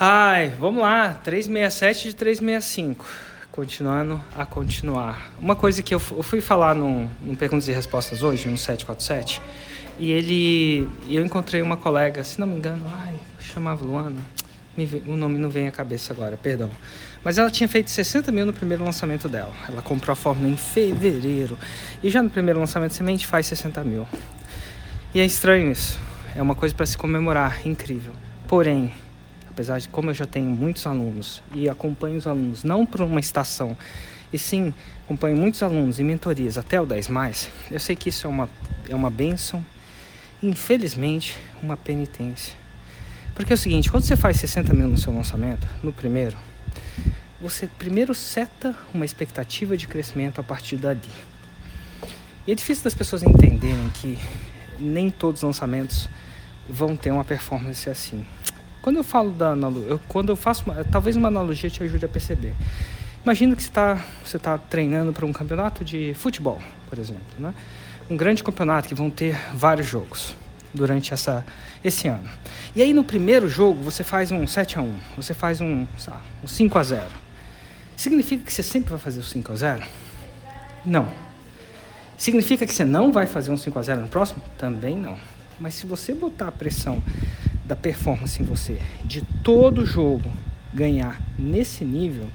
Ai, vamos lá, 367 de 365. Continuando a continuar. Uma coisa que eu, eu fui falar no, no Perguntas e Respostas hoje, no 747, e ele. Eu encontrei uma colega, se não me engano, ai, chamava Luana. o nome não vem à cabeça agora, perdão. Mas ela tinha feito 60 mil no primeiro lançamento dela. Ela comprou a fórmula em fevereiro. E já no primeiro lançamento semente faz 60 mil. E é estranho isso. É uma coisa para se comemorar, incrível. Porém, apesar de como eu já tenho muitos alunos e acompanho os alunos não por uma estação, e sim acompanho muitos alunos em mentorias até o 10 mais, eu sei que isso é uma, é uma benção, infelizmente, uma penitência. Porque é o seguinte, quando você faz 60 mil no seu lançamento, no primeiro, você primeiro seta uma expectativa de crescimento a partir dali. E é difícil das pessoas entenderem que nem todos os lançamentos vão ter uma performance assim. Quando eu falo da analogia, quando eu faço, uma, talvez uma analogia te ajude a perceber. Imagina que você está você tá treinando para um campeonato de futebol, por exemplo, né? Um grande campeonato que vão ter vários jogos durante essa, esse ano. E aí no primeiro jogo você faz um 7 a 1 você faz um, lá, um 5 a 0 Significa que você sempre vai fazer o 5 a 0 Não. Significa que você não vai fazer um 5 a 0 no próximo? Também não. Mas se você botar a pressão da performance em você, de todo jogo ganhar nesse nível,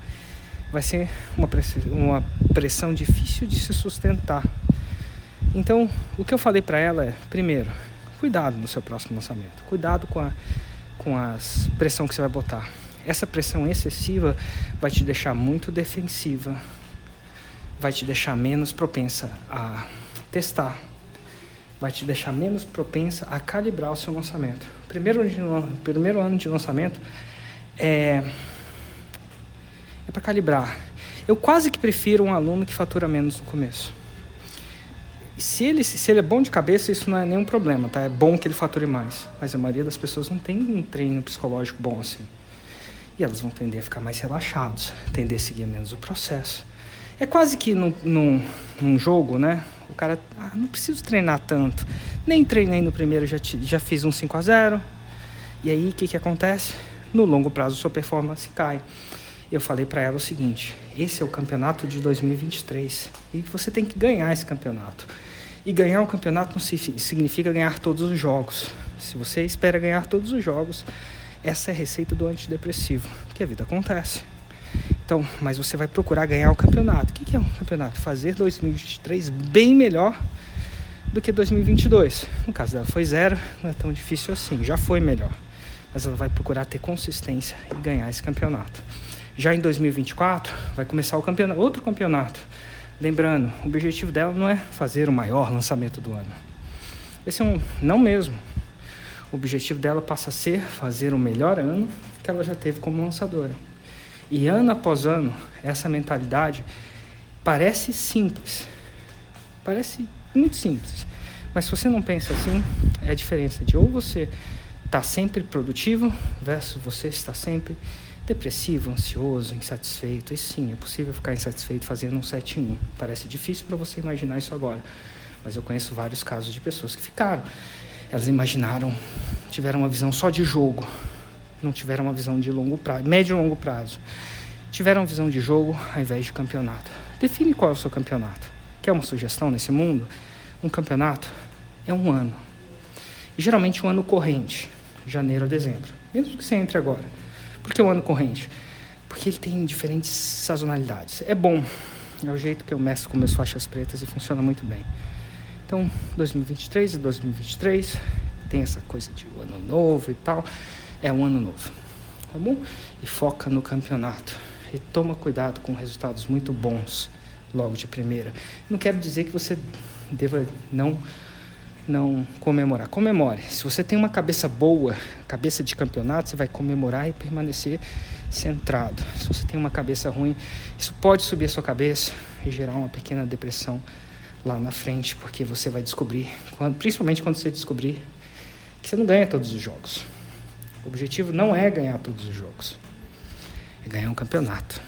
vai ser uma pressão, uma pressão difícil de se sustentar. Então, o que eu falei para ela é, primeiro, cuidado no seu próximo lançamento, cuidado com a com a pressão que você vai botar. Essa pressão excessiva vai te deixar muito defensiva, vai te deixar menos propensa a testar, vai te deixar menos propensa a calibrar o seu lançamento. Primeiro de, primeiro ano de lançamento é, é para calibrar. Eu quase que prefiro um aluno que fatura menos no começo. Se ele, se ele é bom de cabeça, isso não é nenhum problema, tá? É bom que ele fature mais. Mas a maioria das pessoas não tem um treino psicológico bom assim. E elas vão tender a ficar mais relaxados, tender a seguir menos o processo. É quase que num, num, num jogo, né? O cara, ah, não preciso treinar tanto. Nem treinei no primeiro, já, já fiz um 5 a 0 E aí, o que, que acontece? No longo prazo, sua performance cai. Eu falei para ela o seguinte: esse é o campeonato de 2023 e você tem que ganhar esse campeonato. E ganhar o campeonato não significa ganhar todos os jogos. Se você espera ganhar todos os jogos, essa é a receita do antidepressivo, que a vida acontece. Então, mas você vai procurar ganhar o campeonato. O que é um campeonato? Fazer 2023 bem melhor do que 2022. No caso dela foi zero, não é tão difícil assim, já foi melhor. Mas ela vai procurar ter consistência e ganhar esse campeonato. Já em 2024 vai começar o campeonato, outro campeonato. Lembrando, o objetivo dela não é fazer o maior lançamento do ano. Esse é um não mesmo. O objetivo dela passa a ser fazer o melhor ano que ela já teve como lançadora. E ano após ano, essa mentalidade parece simples. Parece muito simples. Mas se você não pensa assim, é a diferença de ou você está sempre produtivo versus você está sempre depressivo, ansioso, insatisfeito. E sim, é possível ficar insatisfeito fazendo um 7 em 1. Parece difícil para você imaginar isso agora. Mas eu conheço vários casos de pessoas que ficaram. Elas imaginaram, tiveram uma visão só de jogo, não tiveram uma visão de longo prazo, médio e longo prazo. Tiveram visão de jogo ao invés de campeonato. Define qual é o seu campeonato. Quer uma sugestão nesse mundo? Um campeonato é um ano. E geralmente um ano corrente, janeiro a dezembro. Mesmo que você entre agora. Por que o ano corrente? Porque ele tem diferentes sazonalidades. É bom. É o jeito que eu mesço com meus faixas pretas e funciona muito bem. Então, 2023 e 2023 tem essa coisa de ano novo e tal é um ano novo, tá bom? E foca no campeonato. E toma cuidado com resultados muito bons logo de primeira. Não quero dizer que você deva não não comemorar. Comemore. Se você tem uma cabeça boa, cabeça de campeonato, você vai comemorar e permanecer centrado. Se você tem uma cabeça ruim, isso pode subir a sua cabeça e gerar uma pequena depressão lá na frente, porque você vai descobrir, principalmente quando você descobrir que você não ganha todos os jogos. O objetivo não é ganhar todos os jogos, é ganhar um campeonato.